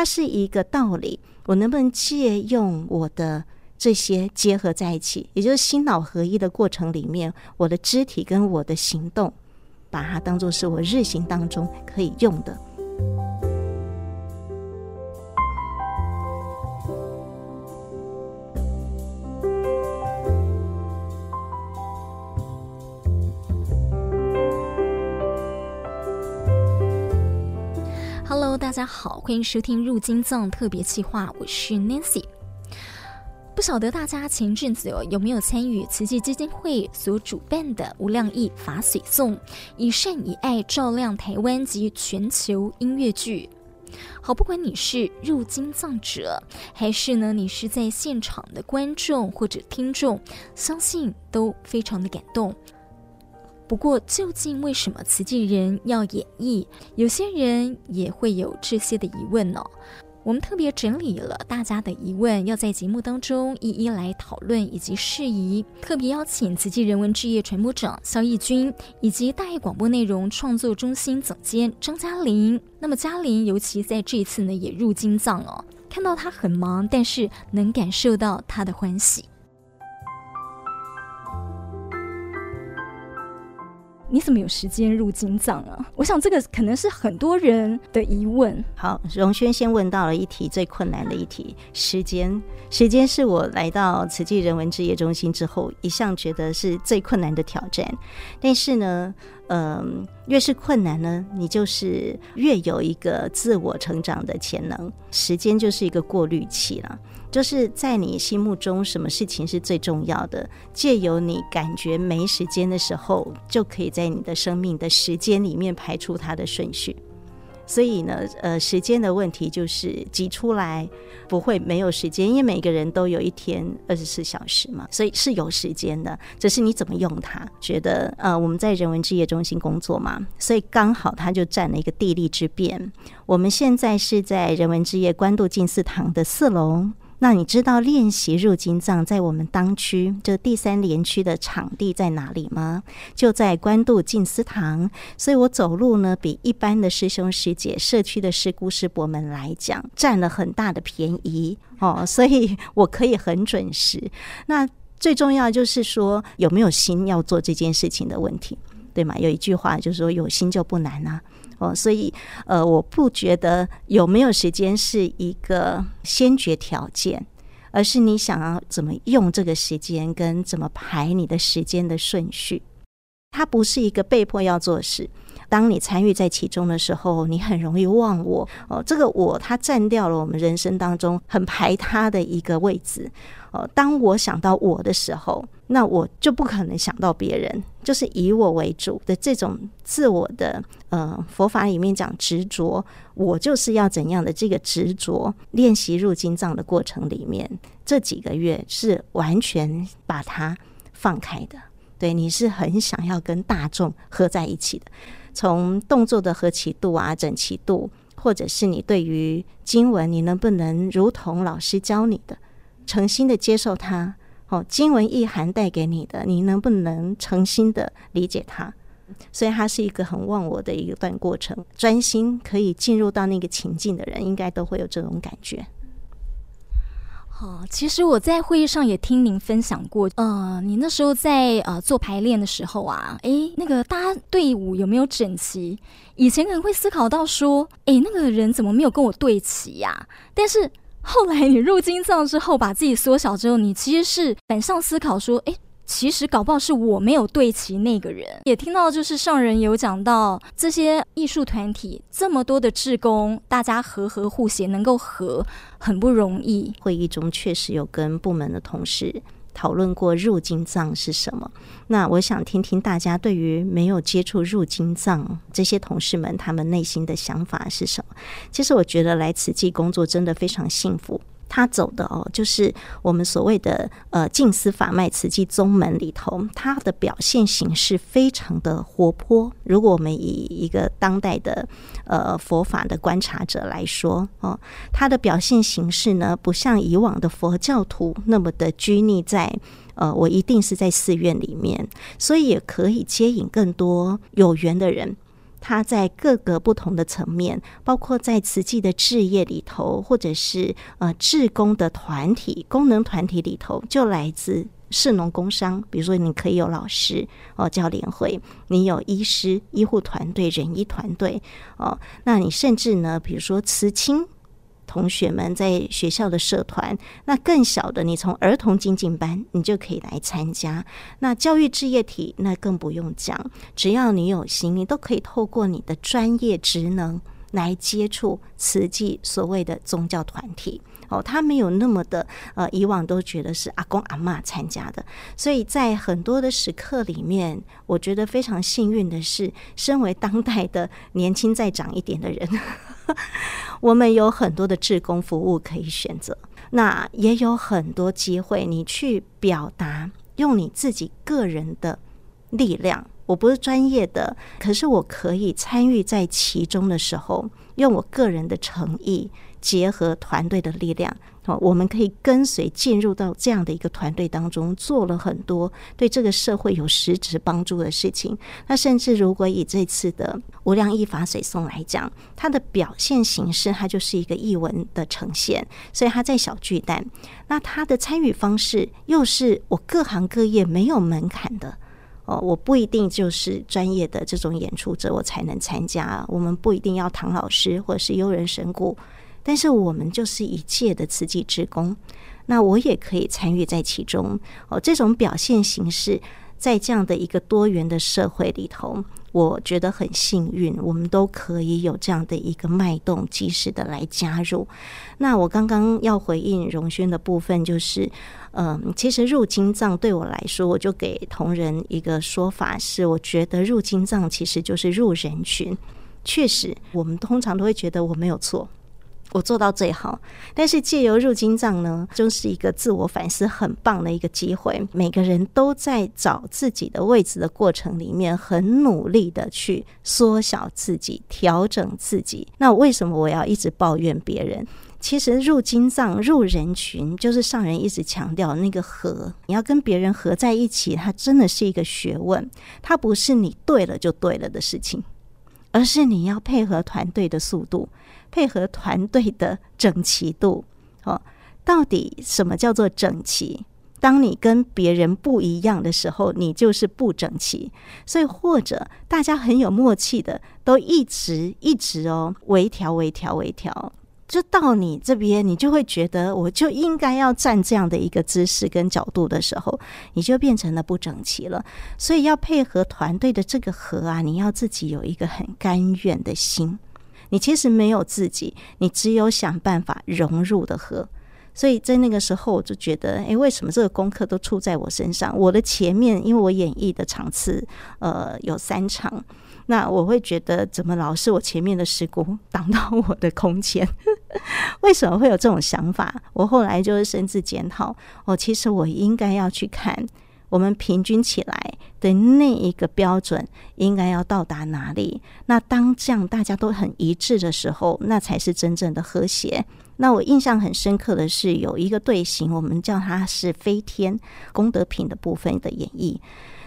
它是一个道理。我能不能借用我的这些结合在一起，也就是心脑合一的过程里面，我的肢体跟我的行动，把它当做是我日行当中可以用的。大家好，欢迎收听《入金藏》特别企划，我是 Nancy。不晓得大家前阵子有没有参与慈济基金会所主办的无量义法髓颂，以善以爱照亮台湾及全球音乐剧。好，不管你是入金藏者，还是呢你是在现场的观众或者听众，相信都非常的感动。不过，究竟为什么慈济人要演绎？有些人也会有这些的疑问呢、我们特别整理了大家的疑问，要在节目当中一一来讨论以及释疑。特别邀请慈济人文志业传播长肖义军，以及大爱广播内容创作中心总监张嘉玲。那么嘉玲尤其在这一次呢，也入京藏哦，看到他很忙，但是能感受到他的欢喜。你怎么有时间入金藏啊？我想这个可能是很多人的疑问。好，荣轩先问到了一题最困难的一题：时间。时间是我来到慈济人文置业中心之后一向觉得是最困难的挑战。但是呢，嗯、越是困难呢，你就是越有一个自我成长的潜能。时间就是一个过滤器了。就是在你心目中，什么事情是最重要的？借由你感觉没时间的时候，就可以在你的生命的时间里面排出它的顺序。所以呢，呃，时间的问题就是挤出来不会没有时间，因为每个人都有一天二十四小时嘛，所以是有时间的，只是你怎么用它。觉得呃，我们在人文置业中心工作嘛，所以刚好它就占了一个地利之便。我们现在是在人文置业官渡进寺堂的四楼。那你知道练习入金藏在我们当区这第三连区的场地在哪里吗？就在关渡静思堂，所以我走路呢，比一般的师兄师姐、社区的师姑师伯们来讲，占了很大的便宜哦，所以我可以很准时。那最重要就是说有没有心要做这件事情的问题，对吗？有一句话就是说有心就不难啊。哦，所以呃，我不觉得有没有时间是一个先决条件，而是你想要怎么用这个时间，跟怎么排你的时间的顺序。它不是一个被迫要做事。当你参与在其中的时候，你很容易忘我。哦，这个我，它占掉了我们人生当中很排他的一个位置。哦，当我想到我的时候，那我就不可能想到别人，就是以我为主的这种自我的，呃，佛法里面讲执着，我就是要怎样的这个执着。练习入经藏的过程里面，这几个月是完全把它放开的。对，你是很想要跟大众合在一起的，从动作的合齐度啊、整齐度，或者是你对于经文，你能不能如同老师教你的？诚心的接受它，哦，经文意涵带给你的，你能不能诚心的理解它？所以它是一个很忘我的一段过程。专心可以进入到那个情境的人，应该都会有这种感觉。哦，其实我在会议上也听您分享过，呃，你那时候在呃做排练的时候啊，诶，那个大家队伍有没有整齐？以前可能会思考到说，诶，那个人怎么没有跟我对齐呀？但是。后来你入金藏之后，把自己缩小之后，你其实是反向思考说，哎，其实搞不好是我没有对齐那个人。也听到就是上人有讲到，这些艺术团体这么多的志工，大家和和互协，能够和很不容易。会议中确实有跟部门的同事。讨论过入金藏是什么？那我想听听大家对于没有接触入金藏这些同事们，他们内心的想法是什么？其实我觉得来慈济工作真的非常幸福。他走的哦，就是我们所谓的呃静思法脉慈济宗门里头，他的表现形式非常的活泼。如果我们以一个当代的呃佛法的观察者来说哦，他的表现形式呢，不像以往的佛教徒那么的拘泥在呃我一定是在寺院里面，所以也可以接引更多有缘的人。它在各个不同的层面，包括在慈济的置业里头，或者是呃志工的团体、功能团体里头，就来自市农工商。比如说，你可以有老师哦，教联会；你有医师、医护团队、人医团队哦。那你甚至呢，比如说慈青。同学们在学校的社团，那更小的，你从儿童精进班，你就可以来参加。那教育置业体，那更不用讲，只要你有心，你都可以透过你的专业职能来接触慈济所谓的宗教团体。哦，他没有那么的呃，以往都觉得是阿公阿嬷参加的，所以在很多的时刻里面，我觉得非常幸运的是，身为当代的年轻再长一点的人，我们有很多的志工服务可以选择，那也有很多机会，你去表达，用你自己个人的力量。我不是专业的，可是我可以参与在其中的时候，用我个人的诚意。结合团队的力量，好，我们可以跟随进入到这样的一个团队当中，做了很多对这个社会有实质帮助的事情。那甚至如果以这次的无量义法水颂来讲，它的表现形式，它就是一个译文的呈现，所以它在小巨蛋。那它的参与方式又是我各行各业没有门槛的哦，我不一定就是专业的这种演出者，我才能参加。我们不一定要唐老师或者是优人神鼓。但是我们就是一届的慈济志工，那我也可以参与在其中哦。这种表现形式，在这样的一个多元的社会里头，我觉得很幸运，我们都可以有这样的一个脉动，及时的来加入。那我刚刚要回应荣轩的部分，就是，嗯，其实入金藏对我来说，我就给同仁一个说法是，我觉得入金藏其实就是入人群。确实，我们通常都会觉得我没有错。我做到最好，但是借由入金藏呢，就是一个自我反思很棒的一个机会。每个人都在找自己的位置的过程里面，很努力的去缩小自己、调整自己。那为什么我要一直抱怨别人？其实入金藏、入人群，就是上人一直强调那个合。你要跟别人合在一起，它真的是一个学问。它不是你对了就对了的事情，而是你要配合团队的速度。配合团队的整齐度，哦，到底什么叫做整齐？当你跟别人不一样的时候，你就是不整齐。所以，或者大家很有默契的，都一直一直哦，微调、微调、微调，就到你这边，你就会觉得我就应该要站这样的一个姿势跟角度的时候，你就变成了不整齐了。所以，要配合团队的这个合啊，你要自己有一个很甘愿的心。你其实没有自己，你只有想办法融入的合。所以在那个时候，我就觉得，诶，为什么这个功课都出在我身上？我的前面，因为我演绎的场次，呃，有三场，那我会觉得，怎么老是我前面的事故 挡到我的空间？为什么会有这种想法？我后来就是深自检讨，哦，其实我应该要去看。我们平均起来的那一个标准应该要到达哪里？那当这样大家都很一致的时候，那才是真正的和谐。那我印象很深刻的是有一个队形，我们叫它是飞天功德品的部分的演绎。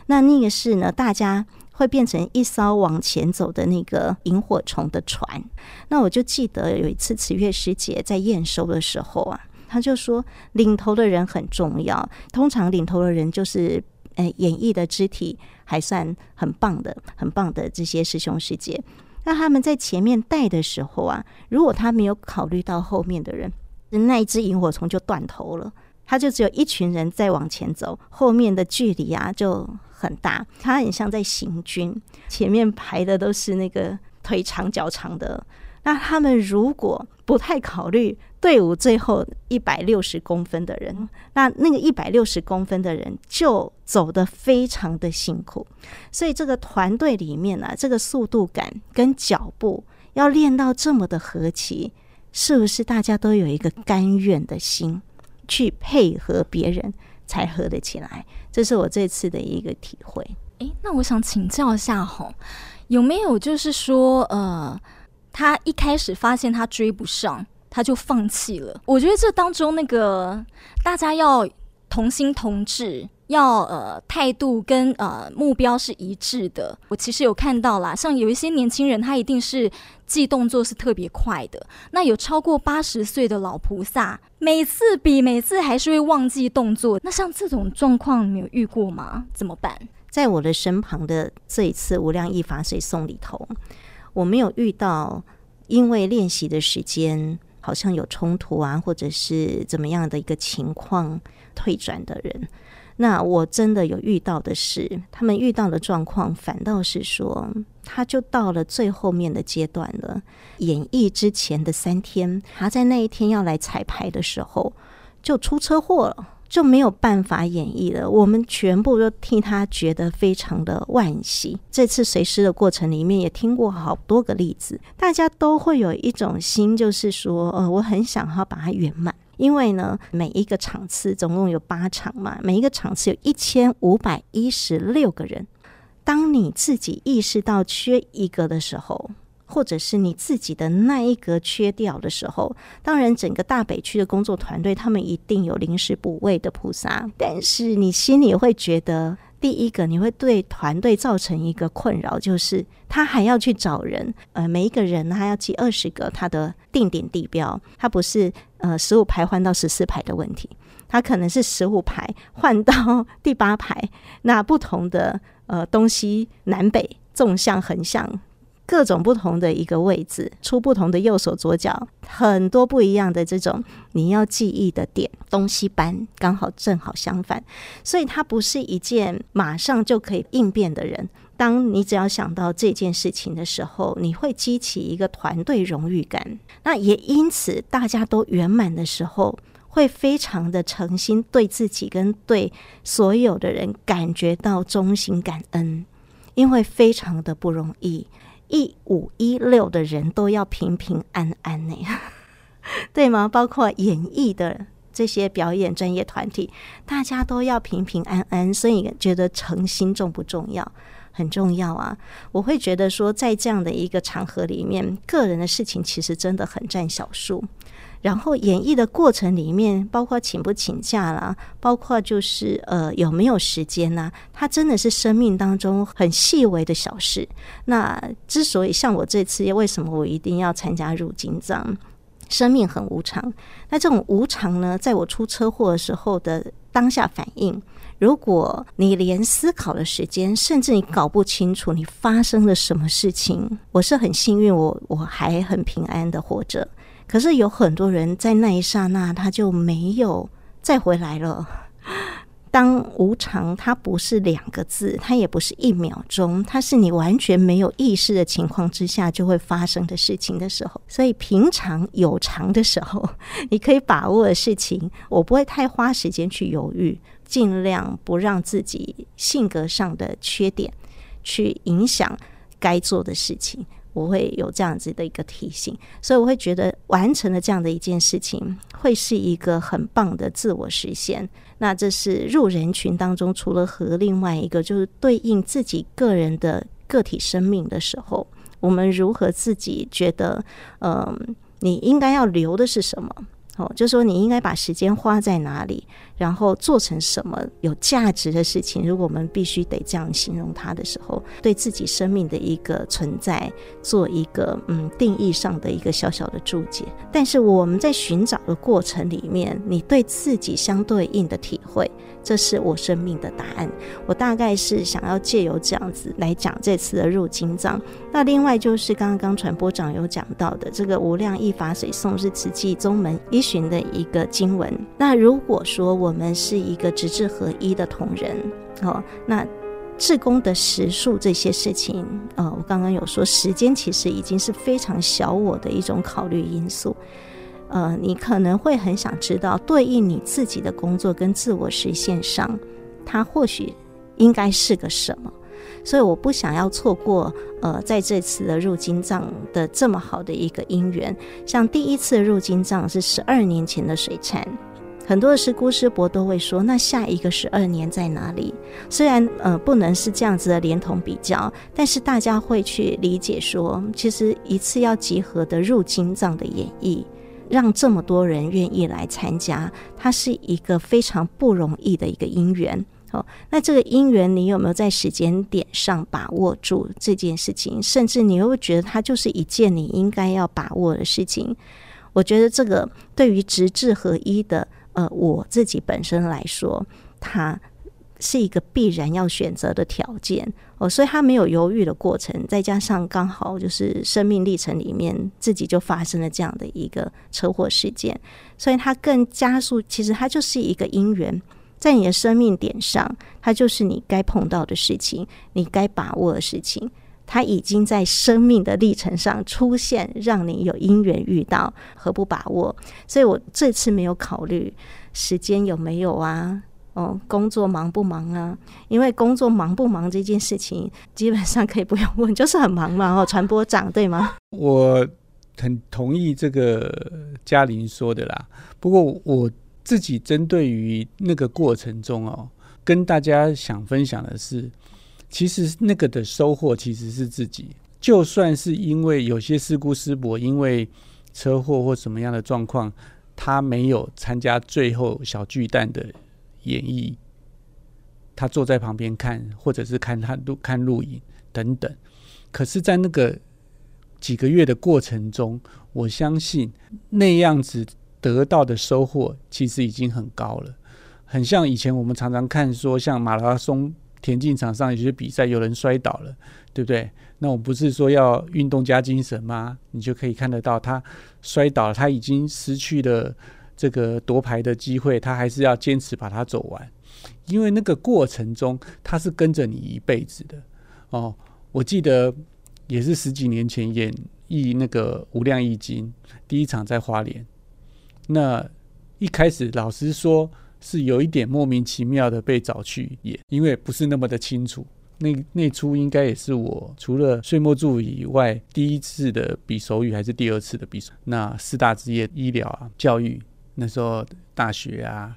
那那个是呢，大家会变成一艘往前走的那个萤火虫的船。那我就记得有一次慈月师姐在验收的时候啊。他就说，领头的人很重要。通常领头的人就是，呃，演绎的肢体还算很棒的，很棒的这些师兄师姐。那他们在前面带的时候啊，如果他没有考虑到后面的人，那一只萤火虫就断头了。他就只有一群人在往前走，后面的距离啊就很大。他很像在行军，前面排的都是那个腿长脚长的。那他们如果不太考虑。队伍最后一百六十公分的人，那那个一百六十公分的人就走得非常的辛苦，所以这个团队里面呢、啊，这个速度感跟脚步要练到这么的和齐，是不是大家都有一个甘愿的心去配合别人才合得起来？这是我这次的一个体会。诶，那我想请教一下吼，有没有就是说，呃，他一开始发现他追不上。他就放弃了。我觉得这当中那个大家要同心同志，要呃态度跟呃目标是一致的。我其实有看到啦，像有一些年轻人，他一定是记动作是特别快的。那有超过八十岁的老菩萨，每次比每次还是会忘记动作。那像这种状况，你有遇过吗？怎么办？在我的身旁的这一次无量义法水送里头，我没有遇到因为练习的时间好像有冲突啊，或者是怎么样的一个情况退转的人。那我真的有遇到的是，他们遇到的状况反倒是说，他就到了最后面的阶段了。演绎之前的三天，他在那一天要来彩排的时候，就出车祸了，就没有办法演绎了。我们全部都替他觉得非常的惋惜。这次随师的过程里面，也听过好多个例子，大家都会有一种心，就是说，呃，我很想要把它圆满。因为呢，每一个场次总共有八场嘛，每一个场次有一千五百一十六个人。当你自己意识到缺一个的时候，或者是你自己的那一格缺掉的时候，当然整个大北区的工作团队他们一定有临时补位的菩萨，但是你心里会觉得。第一个，你会对团队造成一个困扰，就是他还要去找人，呃，每一个人他要记二十个他的定点地标，他不是呃十五排换到十四排的问题，他可能是十五排换到第八排，那不同的呃东西南北纵向横向。各种不同的一个位置，出不同的右手左脚，很多不一样的这种你要记忆的点，东西班刚好正好相反，所以他不是一件马上就可以应变的人。当你只要想到这件事情的时候，你会激起一个团队荣誉感。那也因此，大家都圆满的时候，会非常的诚心对自己跟对所有的人感觉到衷心感恩，因为非常的不容易。一五一六的人都要平平安安呢，对吗？包括演艺的这些表演专业团体，大家都要平平安安。所以觉得诚心重不重要？很重要啊！我会觉得说，在这样的一个场合里面，个人的事情其实真的很占小数。然后演绎的过程里面，包括请不请假啦，包括就是呃有没有时间呢？它真的是生命当中很细微的小事。那之所以像我这次，为什么我一定要参加入金藏？生命很无常。那这种无常呢，在我出车祸的时候的当下反应，如果你连思考的时间，甚至你搞不清楚你发生了什么事情，我是很幸运，我我还很平安的活着。可是有很多人在那一刹那，他就没有再回来了。当无常，它不是两个字，它也不是一秒钟，它是你完全没有意识的情况之下就会发生的事情的时候。所以平常有常的时候，你可以把握的事情，我不会太花时间去犹豫，尽量不让自己性格上的缺点去影响该做的事情。我会有这样子的一个提醒，所以我会觉得完成了这样的一件事情，会是一个很棒的自我实现。那这是入人群当中，除了和另外一个就是对应自己个人的个体生命的时候，我们如何自己觉得，嗯、你应该要留的是什么？哦，就是说你应该把时间花在哪里，然后做成什么有价值的事情。如果我们必须得这样形容它的时候，对自己生命的一个存在做一个嗯定义上的一个小小的注解。但是我们在寻找的过程里面，你对自己相对应的体会。这是我生命的答案。我大概是想要借由这样子来讲这次的入经藏。那另外就是刚刚传播长有讲到的这个无量义法水诵是慈济宗门依循的一个经文。那如果说我们是一个直志合一的同仁，哦，那志工的时数这些事情，呃，我刚刚有说时间其实已经是非常小我的一种考虑因素。呃，你可能会很想知道，对应你自己的工作跟自我实现上，它或许应该是个什么？所以我不想要错过，呃，在这次的入金藏的这么好的一个因缘。像第一次入金藏是十二年前的水禅，很多的师姑师伯都会说，那下一个十二年在哪里？虽然呃不能是这样子的连同比较，但是大家会去理解说，其实一次要集合的入经藏的演绎。让这么多人愿意来参加，它是一个非常不容易的一个因缘哦，那这个因缘你有没有在时间点上把握住这件事情？甚至你又会觉得它就是一件你应该要把握的事情？我觉得这个对于直至合一的呃我自己本身来说，它是一个必然要选择的条件哦，所以他没有犹豫的过程，再加上刚好就是生命历程里面自己就发生了这样的一个车祸事件，所以它更加速。其实它就是一个因缘。在你的生命点上，它就是你该碰到的事情，你该把握的事情。它已经在生命的历程上出现，让你有因缘遇到，何不把握？所以我这次没有考虑时间有没有啊，哦，工作忙不忙啊？因为工作忙不忙这件事情，基本上可以不用问，就是很忙嘛。哦，传播长对吗？我很同意这个嘉玲说的啦。不过我。自己针对于那个过程中哦，跟大家想分享的是，其实那个的收获其实是自己。就算是因为有些事故师伯因为车祸或什么样的状况，他没有参加最后小巨蛋的演绎，他坐在旁边看，或者是看他录看录影等等。可是，在那个几个月的过程中，我相信那样子。得到的收获其实已经很高了，很像以前我们常常看说，像马拉松田径场上有些比赛，有人摔倒了，对不对？那我不是说要运动加精神吗？你就可以看得到他摔倒了，他已经失去了这个夺牌的机会，他还是要坚持把它走完，因为那个过程中他是跟着你一辈子的哦。我记得也是十几年前演绎那个《无量义经》，第一场在花莲。那一开始，老实说是有一点莫名其妙的被找去演，因为不是那么的清楚。那那出应该也是我除了岁末柱以外第一次的比手语，还是第二次的比手。那四大职业医疗啊、教育，那时候大学啊、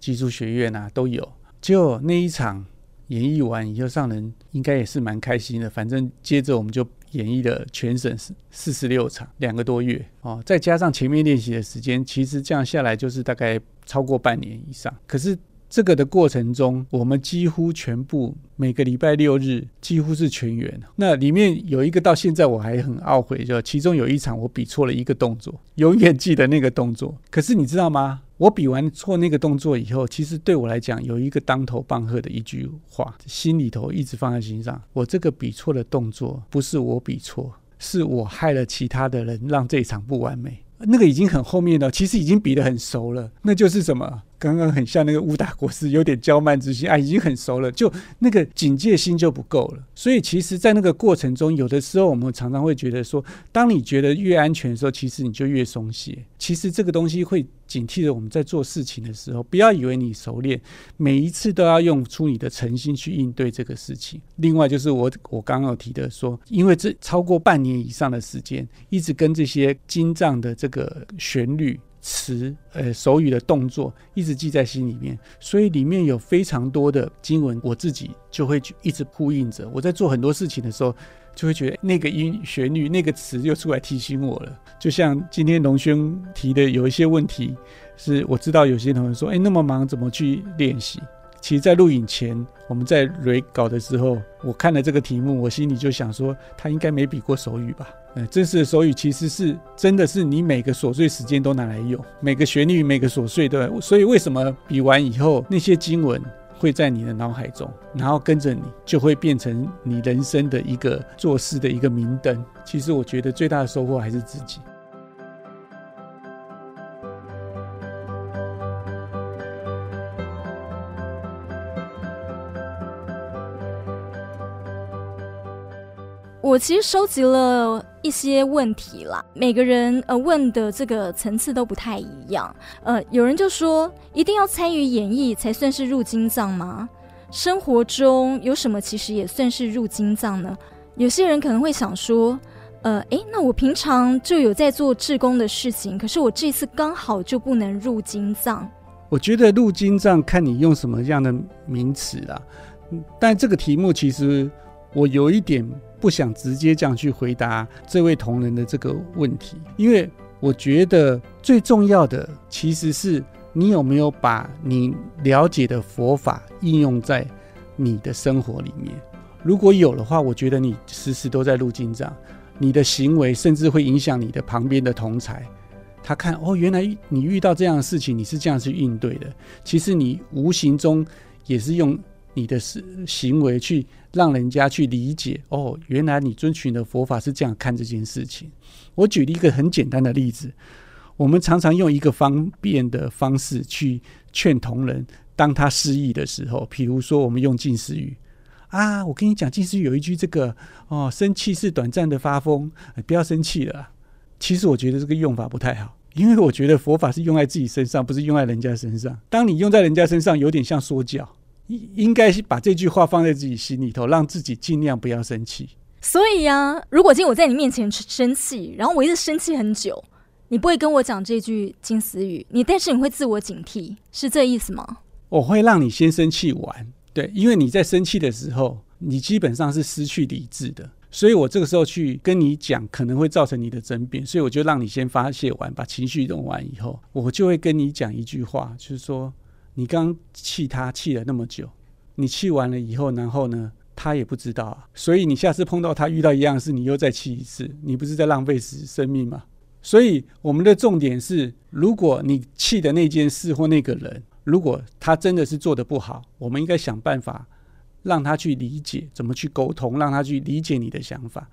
技术学院啊都有。就那一场演绎完以后，上人应该也是蛮开心的。反正接着我们就。演绎了全省四四十六场，两个多月哦，再加上前面练习的时间，其实这样下来就是大概超过半年以上。可是这个的过程中，我们几乎全部每个礼拜六日几乎是全员。那里面有一个到现在我还很懊悔，就其中有一场我比错了一个动作，永远记得那个动作。可是你知道吗？我比完错那个动作以后，其实对我来讲有一个当头棒喝的一句话，心里头一直放在心上。我这个比错的动作不是我比错，是我害了其他的人，让这一场不完美。那个已经很后面了，其实已经比得很熟了。那就是什么？刚刚很像那个乌达国师，有点娇慢之心啊，已经很熟了，就那个警戒心就不够了。所以，其实，在那个过程中，有的时候我们常常会觉得说，当你觉得越安全的时候，其实你就越松懈。其实这个东西会警惕着我们在做事情的时候，不要以为你熟练，每一次都要用出你的诚心去应对这个事情。另外，就是我我刚刚有提的说，因为这超过半年以上的时间，一直跟这些经藏的这个旋律。词，呃，手语的动作一直记在心里面，所以里面有非常多的经文，我自己就会去一直呼应着。我在做很多事情的时候，就会觉得那个音旋律、那个词又出来提醒我了。就像今天龙轩提的，有一些问题是我知道有些同学说，哎，那么忙怎么去练习？其实，在录影前，我们在 re 稿的时候，我看了这个题目，我心里就想说，他应该没比过手语吧？嗯，真实的手语其实是真的是你每个琐碎时间都拿来用，每个旋律、每个琐碎的。所以，为什么比完以后那些经文会在你的脑海中，然后跟着你，就会变成你人生的一个做事的一个明灯？其实，我觉得最大的收获还是自己。我其实收集了一些问题啦，每个人呃问的这个层次都不太一样。呃，有人就说一定要参与演绎才算是入金藏吗？生活中有什么其实也算是入金藏呢？有些人可能会想说，呃，诶，那我平常就有在做志工的事情，可是我这次刚好就不能入金藏。我觉得入金藏看你用什么样的名词啦，但这个题目其实我有一点。不想直接这样去回答这位同仁的这个问题，因为我觉得最重要的其实是你有没有把你了解的佛法应用在你的生活里面？如果有的话，我觉得你时时都在入经藏，你的行为甚至会影响你的旁边的同才。他看哦，原来你遇到这样的事情，你是这样去应对的。其实你无形中也是用你的行为去让人家去理解哦，原来你遵循的佛法是这样看这件事情。我举了一个很简单的例子，我们常常用一个方便的方式去劝同仁，当他失意的时候，比如说我们用近似语啊，我跟你讲，近似语有一句这个哦，生气是短暂的发疯，不要生气了。其实我觉得这个用法不太好，因为我觉得佛法是用在自己身上，不是用在人家身上。当你用在人家身上，有点像说教，应应该是把这句话放在自己心里头，让自己尽量不要生气。所以呀，如果今天我在你面前生气，然后我一直生气很久，你不会跟我讲这句金丝语，你但是你会自我警惕，是这意思吗？我会让你先生气完，对，因为你在生气的时候，你基本上是失去理智的。所以我这个时候去跟你讲，可能会造成你的争辩，所以我就让你先发泄完，把情绪弄完以后，我就会跟你讲一句话，就是说，你刚气他气了那么久，你气完了以后，然后呢，他也不知道啊，所以你下次碰到他遇到一样事，你又再气一次，你不是在浪费时生命吗？所以我们的重点是，如果你气的那件事或那个人，如果他真的是做的不好，我们应该想办法。让他去理解怎么去沟通，让他去理解你的想法，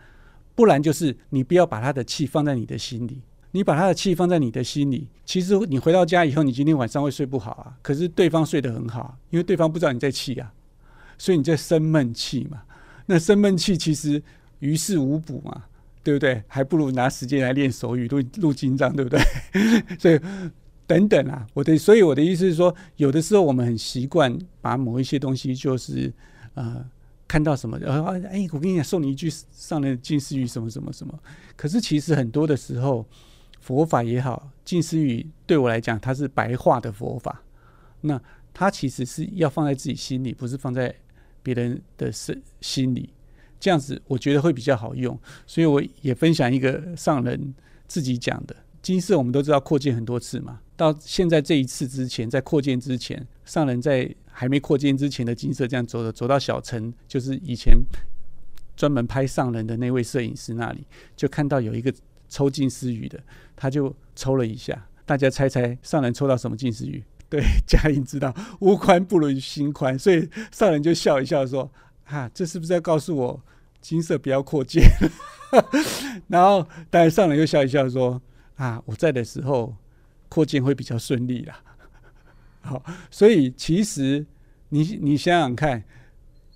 不然就是你不要把他的气放在你的心里。你把他的气放在你的心里，其实你回到家以后，你今天晚上会睡不好啊。可是对方睡得很好，因为对方不知道你在气啊，所以你在生闷气嘛。那生闷气其实于事无补嘛，对不对？还不如拿时间来练手语、录录经章，对不对？所以等等啊，我的，所以我的意思是说，有的时候我们很习惯把某一些东西就是。呃，看到什么？呃，哎，我跟你讲，送你一句上人静思语，什么什么什么。可是其实很多的时候，佛法也好，近思语对我来讲，它是白话的佛法。那它其实是要放在自己心里，不是放在别人的身心里。这样子，我觉得会比较好用。所以我也分享一个上人自己讲的。金色我们都知道扩建很多次嘛，到现在这一次之前，在扩建之前，上人在。还没扩建之前的金色，这样走的走到小城，就是以前专门拍上人的那位摄影师那里，就看到有一个抽近思语的，他就抽了一下。大家猜猜上人抽到什么近思语？对，嘉音知道，屋宽不如心宽，所以上人就笑一笑说：“啊，这是不是要告诉我金色不要扩建？” 然后，当然上人又笑一笑说：“啊，我在的时候扩建会比较顺利啦。”好，所以其实你你想想看，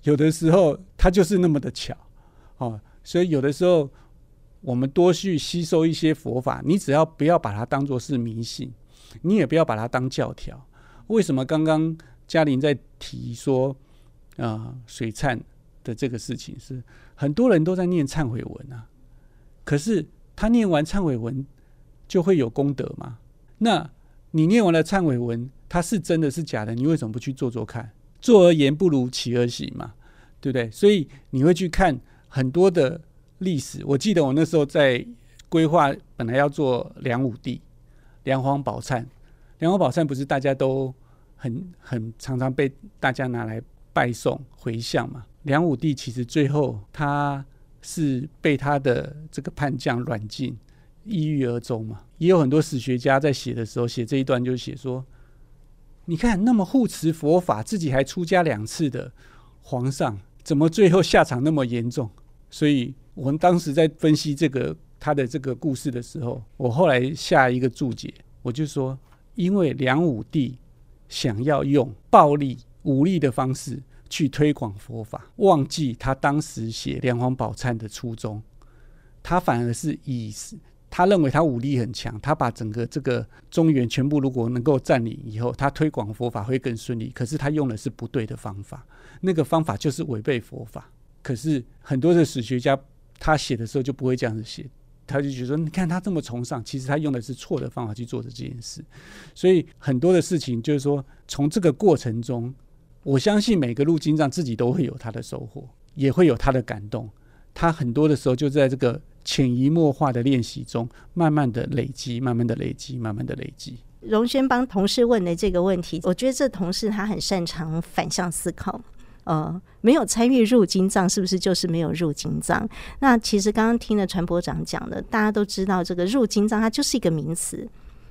有的时候它就是那么的巧，哦，所以有的时候我们多去吸收一些佛法，你只要不要把它当作是迷信，你也不要把它当教条。为什么刚刚嘉玲在提说啊、呃、水忏的这个事情是很多人都在念忏悔文啊，可是他念完忏悔文就会有功德吗？那你念完了忏悔文，它是真的是假的？你为什么不去做做看？坐而言不如起而行嘛，对不对？所以你会去看很多的历史。我记得我那时候在规划，本来要做梁武帝、梁皇宝忏。梁皇宝忏不是大家都很很常常被大家拿来拜诵回向嘛？梁武帝其实最后他是被他的这个叛将阮进抑郁而终嘛。也有很多史学家在写的时候写这一段，就写说。你看，那么护持佛法，自己还出家两次的皇上，怎么最后下场那么严重？所以我们当时在分析这个他的这个故事的时候，我后来下一个注解，我就说，因为梁武帝想要用暴力、武力的方式去推广佛法，忘记他当时写《梁皇宝忏》的初衷，他反而是以。他认为他武力很强，他把整个这个中原全部如果能够占领以后，他推广佛法会更顺利。可是他用的是不对的方法，那个方法就是违背佛法。可是很多的史学家他写的时候就不会这样子写，他就觉得说，你看他这么崇尚，其实他用的是错的方法去做的这件事。所以很多的事情就是说，从这个过程中，我相信每个入经藏自己都会有他的收获，也会有他的感动。他很多的时候就在这个。潜移默化的练习中，慢慢的累积，慢慢的累积，慢慢的累积。荣轩帮同事问的这个问题，我觉得这同事他很擅长反向思考。呃，没有参与入金藏，是不是就是没有入金藏？那其实刚刚听了传播长讲的，大家都知道这个入金藏，它就是一个名词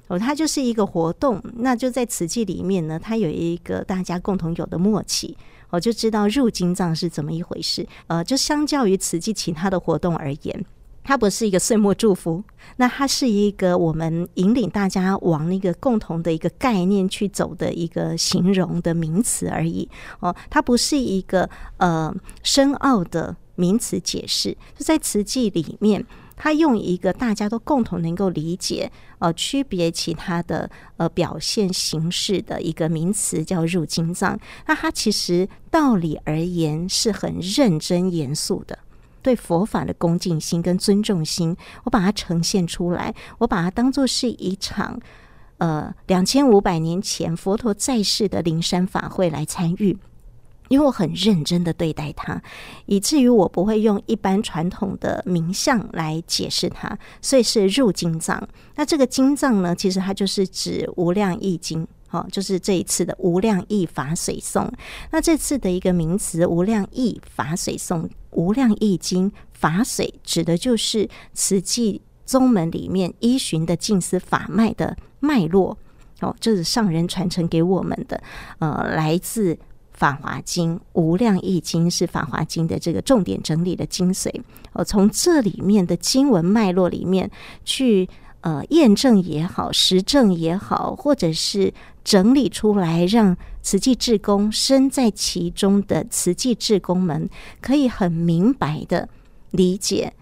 哦，它就是一个活动。那就在慈济里面呢，它有一个大家共同有的默契，我就知道入金藏是怎么一回事。呃，就相较于此际其他的活动而言。它不是一个岁末祝福，那它是一个我们引领大家往那个共同的一个概念去走的一个形容的名词而已哦，它不是一个呃深奥的名词解释。就在词记里面，它用一个大家都共同能够理解呃区别其他的呃表现形式的一个名词叫入经藏。那它其实道理而言是很认真严肃的。对佛法的恭敬心跟尊重心，我把它呈现出来，我把它当作是一场呃两千五百年前佛陀在世的灵山法会来参与，因为我很认真的对待它，以至于我不会用一般传统的名相来解释它，所以是入经藏。那这个经藏呢，其实它就是指无量义经。好，就是这一次的无量义法水颂。那这次的一个名词“无量义法水颂”，无量义经法水指的就是慈济宗门里面依循的静思法脉的脉络。哦，这是上人传承给我们的，呃，来自《法华经》，无量义经是《法华经》的这个重点整理的精髓。哦，从这里面的经文脉络里面去。呃，验证也好，实证也好，或者是整理出来，让慈济志工身在其中的慈济志工们可以很明白的理解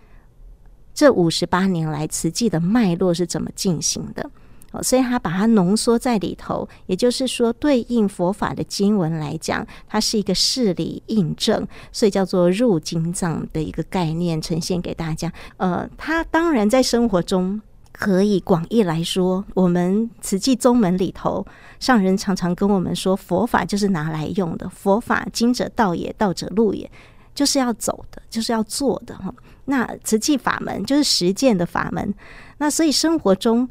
这五十八年来慈济的脉络是怎么进行的。哦，所以他把它浓缩在里头，也就是说，对应佛法的经文来讲，它是一个事理印证，所以叫做入经藏的一个概念呈现给大家。呃，他当然在生活中。可以广义来说，我们慈济宗门里头，上人常常跟我们说，佛法就是拿来用的。佛法经者道也，道者路也，就是要走的，就是要做的哈。那慈济法门就是实践的法门。那所以生活中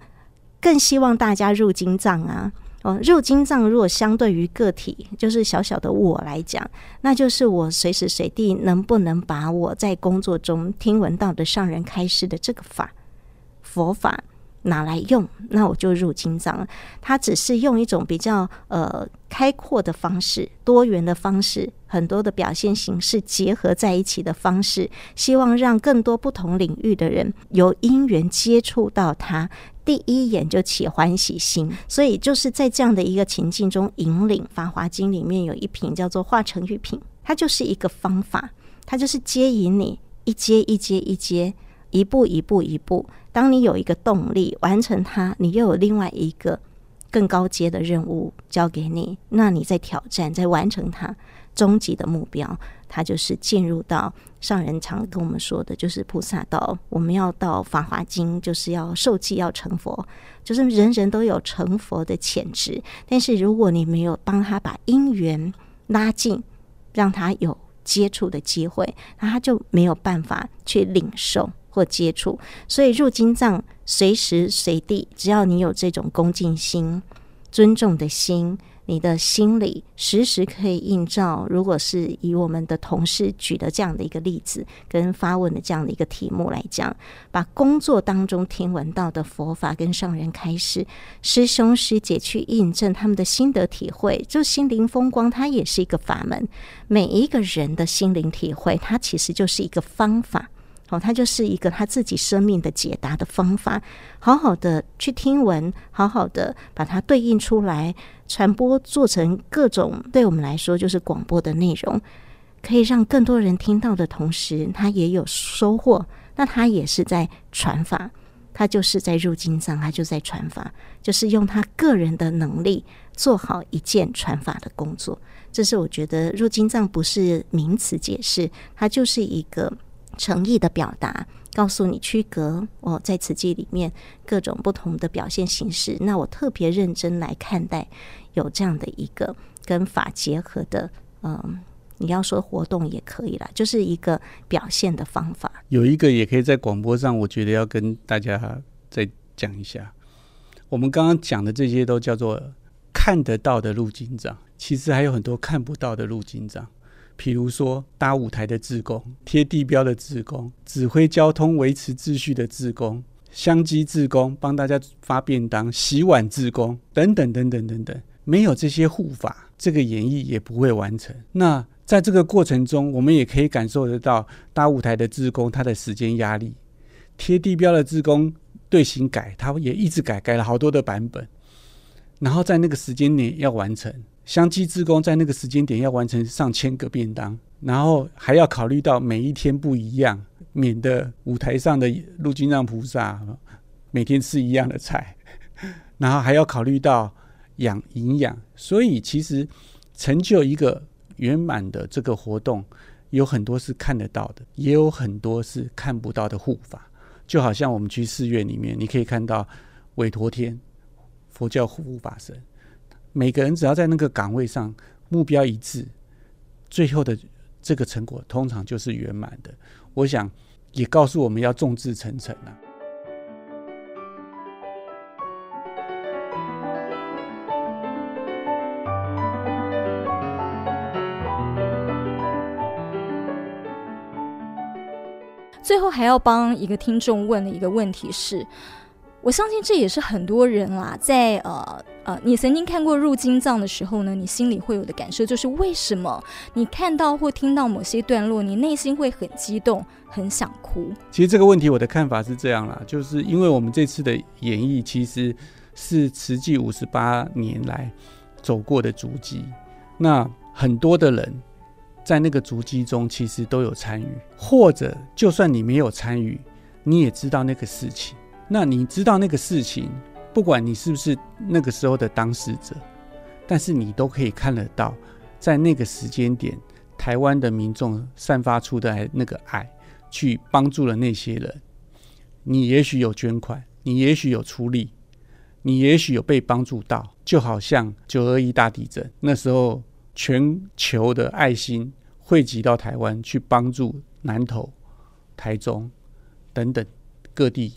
更希望大家入经藏啊。哦，入经藏如果相对于个体，就是小小的我来讲，那就是我随时随地能不能把我在工作中听闻到的上人开示的这个法。佛法拿来用，那我就入经藏了。他只是用一种比较呃开阔的方式、多元的方式、很多的表现形式结合在一起的方式，希望让更多不同领域的人由因缘接触到他，第一眼就起欢喜心。所以就是在这样的一个情境中引领《法华经》里面有一品叫做化城玉品，它就是一个方法，它就是接引你一阶一阶一阶，一步一步一步。当你有一个动力完成它，你又有另外一个更高阶的任务交给你，那你在挑战，在完成它，终极的目标，它就是进入到上人常跟我们说的，就是菩萨道。我们要到法华经，就是要受记，要成佛，就是人人都有成佛的潜质。但是如果你没有帮他把因缘拉近，让他有接触的机会，那他就没有办法去领受。或接触，所以入金藏随时随地，只要你有这种恭敬心、尊重的心，你的心里时时可以映照。如果是以我们的同事举的这样的一个例子，跟发问的这样的一个题目来讲，把工作当中听闻到的佛法跟上人开示，师兄师姐去印证他们的心得体会，就心灵风光，它也是一个法门。每一个人的心灵体会，它其实就是一个方法。哦，他就是一个他自己生命的解答的方法，好好的去听闻，好好的把它对应出来，传播做成各种对我们来说就是广播的内容，可以让更多人听到的同时，他也有收获。那他也是在传法，他就是在入经藏，他就在传法，就是用他个人的能力做好一件传法的工作。这是我觉得入经藏不是名词解释，它就是一个。诚意的表达，告诉你区隔我在慈济里面各种不同的表现形式。那我特别认真来看待，有这样的一个跟法结合的，嗯，你要说活动也可以啦，就是一个表现的方法。有一个也可以在广播上，我觉得要跟大家再讲一下。我们刚刚讲的这些都叫做看得到的路径长，其实还有很多看不到的路径长。譬如说搭舞台的志工、贴地标的志工、指挥交通、维持秩序的志工、相机志工、帮大家发便当、洗碗志工等等等等等等。没有这些护法，这个演绎也不会完成。那在这个过程中，我们也可以感受得到搭舞台的志工他的时间压力，贴地标的志工队形改，他也一直改，改了好多的版本，然后在那个时间内要完成。香积志工在那个时间点要完成上千个便当，然后还要考虑到每一天不一样，免得舞台上的陆金藏菩萨每天吃一样的菜，然后还要考虑到养营养，所以其实成就一个圆满的这个活动，有很多是看得到的，也有很多是看不到的护法。就好像我们去寺院里面，你可以看到韦陀天佛教护法神。每个人只要在那个岗位上目标一致，最后的这个成果通常就是圆满的。我想也告诉我们要众志成城啊。最后还要帮一个听众问的一个问题是。我相信这也是很多人啦，在呃呃，你曾经看过入金藏的时候呢，你心里会有的感受就是为什么你看到或听到某些段落，你内心会很激动，很想哭。其实这个问题我的看法是这样啦，就是因为我们这次的演绎其实是慈济五十八年来走过的足迹，那很多的人在那个足迹中其实都有参与，或者就算你没有参与，你也知道那个事情。那你知道那个事情，不管你是不是那个时候的当事者，但是你都可以看得到，在那个时间点，台湾的民众散发出的那个爱，去帮助了那些人。你也许有捐款，你也许有出力，你也许有被帮助到，就好像九二一大地震那时候，全球的爱心汇集到台湾去帮助南投、台中等等各地。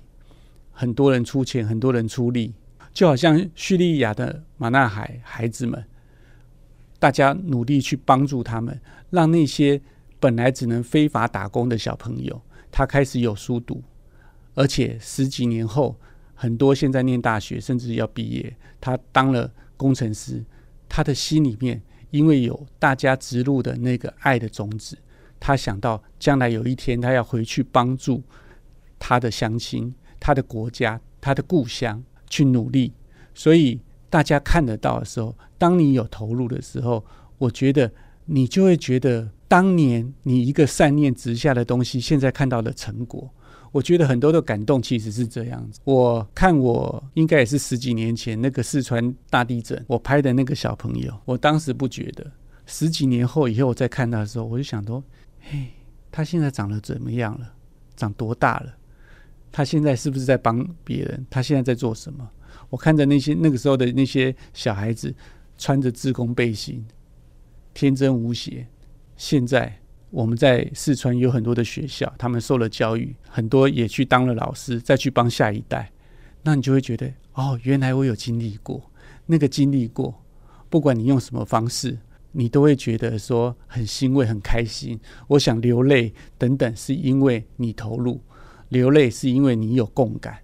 很多人出钱，很多人出力，就好像叙利亚的马纳海孩子们，大家努力去帮助他们，让那些本来只能非法打工的小朋友，他开始有书读，而且十几年后，很多现在念大学，甚至要毕业，他当了工程师，他的心里面因为有大家植入的那个爱的种子，他想到将来有一天他要回去帮助他的乡亲。他的国家，他的故乡去努力，所以大家看得到的时候，当你有投入的时候，我觉得你就会觉得，当年你一个善念植下的东西，现在看到的成果，我觉得很多的感动其实是这样子。我看我应该也是十几年前那个四川大地震，我拍的那个小朋友，我当时不觉得，十几年后以后我再看他的时候，我就想说，嘿，他现在长得怎么样了？长多大了？他现在是不是在帮别人？他现在在做什么？我看着那些那个时候的那些小孩子，穿着自工背心，天真无邪。现在我们在四川有很多的学校，他们受了教育，很多也去当了老师，再去帮下一代。那你就会觉得，哦，原来我有经历过那个经历过。不管你用什么方式，你都会觉得说很欣慰、很开心。我想流泪等等，是因为你投入。流泪是因为你有共感，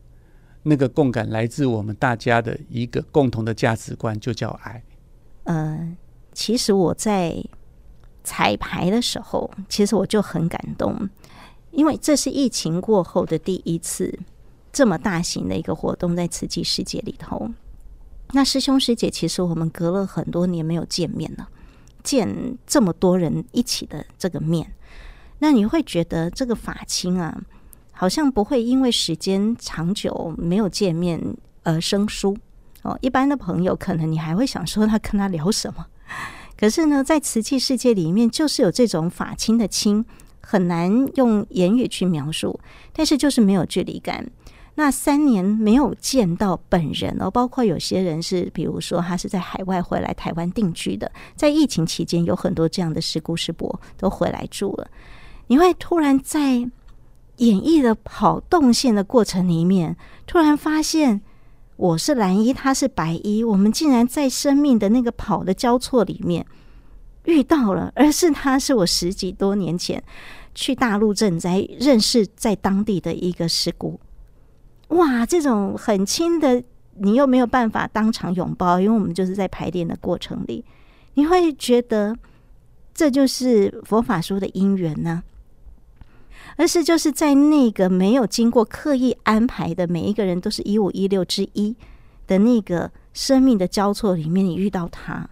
那个共感来自我们大家的一个共同的价值观，就叫爱。呃，其实我在彩排的时候，其实我就很感动，因为这是疫情过后的第一次这么大型的一个活动在慈济世界里头。那师兄师姐，其实我们隔了很多年没有见面了，见这么多人一起的这个面，那你会觉得这个法亲啊。好像不会因为时间长久没有见面而生疏哦。一般的朋友可能你还会想说他跟他聊什么，可是呢，在瓷器世界里面，就是有这种法亲的亲，很难用言语去描述，但是就是没有距离感。那三年没有见到本人哦，包括有些人是，比如说他是在海外回来台湾定居的，在疫情期间有很多这样的师姑师伯都回来住了，你会突然在。演绎的跑动线的过程里面，突然发现，我是蓝衣，他是白衣，我们竟然在生命的那个跑的交错里面遇到了，而是他是我十几多年前去大陆赈灾认识在当地的一个师姑。哇，这种很亲的，你又没有办法当场拥抱，因为我们就是在排练的过程里，你会觉得这就是佛法说的因缘呢、而是就是在那个没有经过刻意安排的每一个人都是一五一六之一的那个生命的交错里面，你遇到他，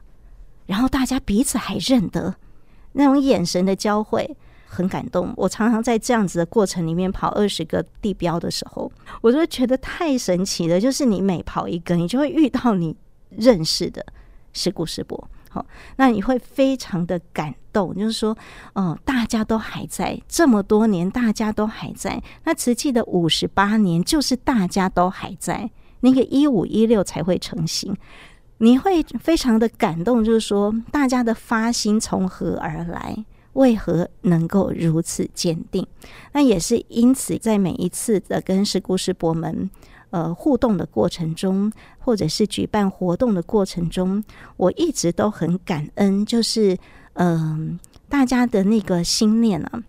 然后大家彼此还认得，那种眼神的交汇。很感动，我常常在这样子的过程里面跑二十个地标的时候，我就觉得太神奇了。就是你每跑一个，你就会遇到你认识的师姑师伯，那你会非常的感动。就是说，哦，大家都还在这么多年，大家都还在。那瓷器的五十八年，就是大家都还在，那个一五一六才会成型。你会非常的感动，就是说，大家的发心从何而来？为何能够如此坚定？那也是因此，在每一次的跟师故师博们呃互动的过程中，或者是举办活动的过程中，我一直都很感恩，就是嗯、大家的那个心念啊，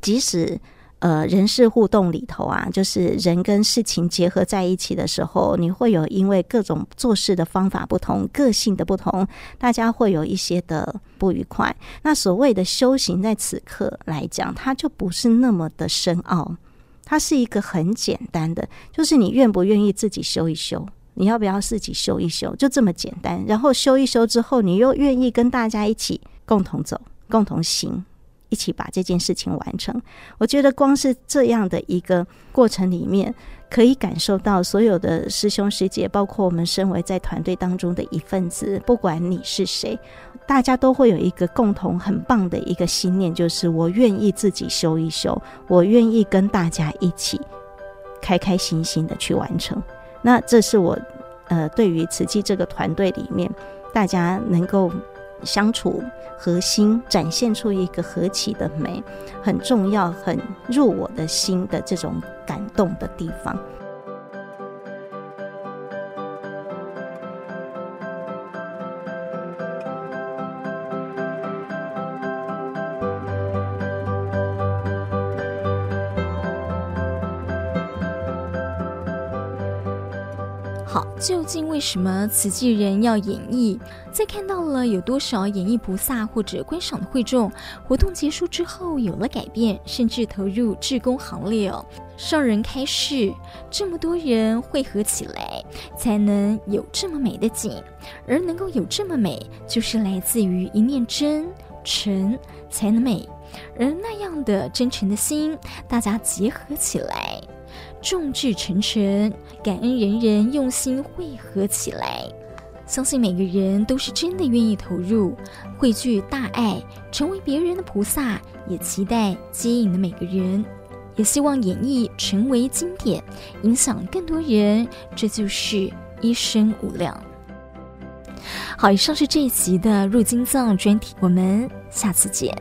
即使。呃，人事互动里头啊，就是人跟事情结合在一起的时候，你会有因为各种做事的方法不同、个性的不同，大家会有一些的不愉快。那所谓的修行，在此刻来讲，它就不是那么的深奥，它是一个很简单的，就是你愿不愿意自己修一修，你要不要自己修一修，就这么简单。然后修一修之后，你又愿意跟大家一起共同走、共同行。一起把这件事情完成，我觉得光是这样的一个过程里面，可以感受到所有的师兄师姐，包括我们身为在团队当中的一份子，不管你是谁，大家都会有一个共同很棒的一个信念，就是我愿意自己修一修，我愿意跟大家一起开开心心的去完成。那这是我呃，对于慈济这个团队里面，大家能够。相处核心，展现出一个和气的美，很重要，很入我的心的这种感动的地方。什么慈济人要演绎？在看到了有多少演绎菩萨或者观赏的会众，活动结束之后有了改变，甚至投入志工行列哦。上人开示，这么多人汇合起来，才能有这么美的景，而能够有这么美，就是来自于一念真诚才能美，而那样的真诚的心，大家结合起来。众志成城，感恩人人用心汇合起来，相信每个人都是真的愿意投入，汇聚大爱，成为别人的菩萨，也期待接引的每个人，也希望演绎成为经典，影响更多人，这就是一生无量。好，以上是这一集的入金藏专题，我们下次见。